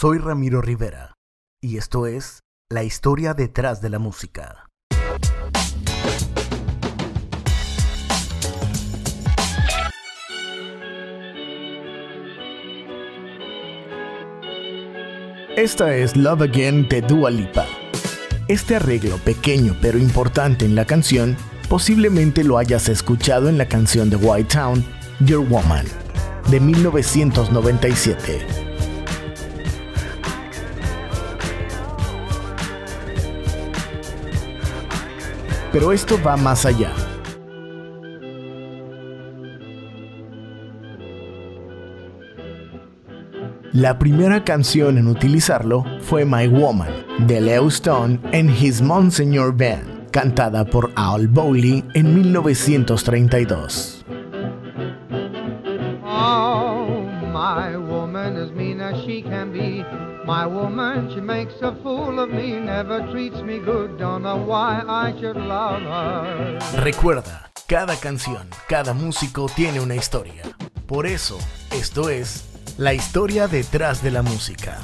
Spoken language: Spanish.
Soy Ramiro Rivera y esto es La historia detrás de la música. Esta es Love Again de Dua Lipa. Este arreglo pequeño pero importante en la canción posiblemente lo hayas escuchado en la canción de White Town, Your Woman, de 1997. Pero esto va más allá. La primera canción en utilizarlo fue My Woman, de Leo Stone en His Monsignor Band, cantada por Al Bowley en 1932. Recuerda, cada canción, cada músico tiene una historia. Por eso, esto es la historia detrás de la música.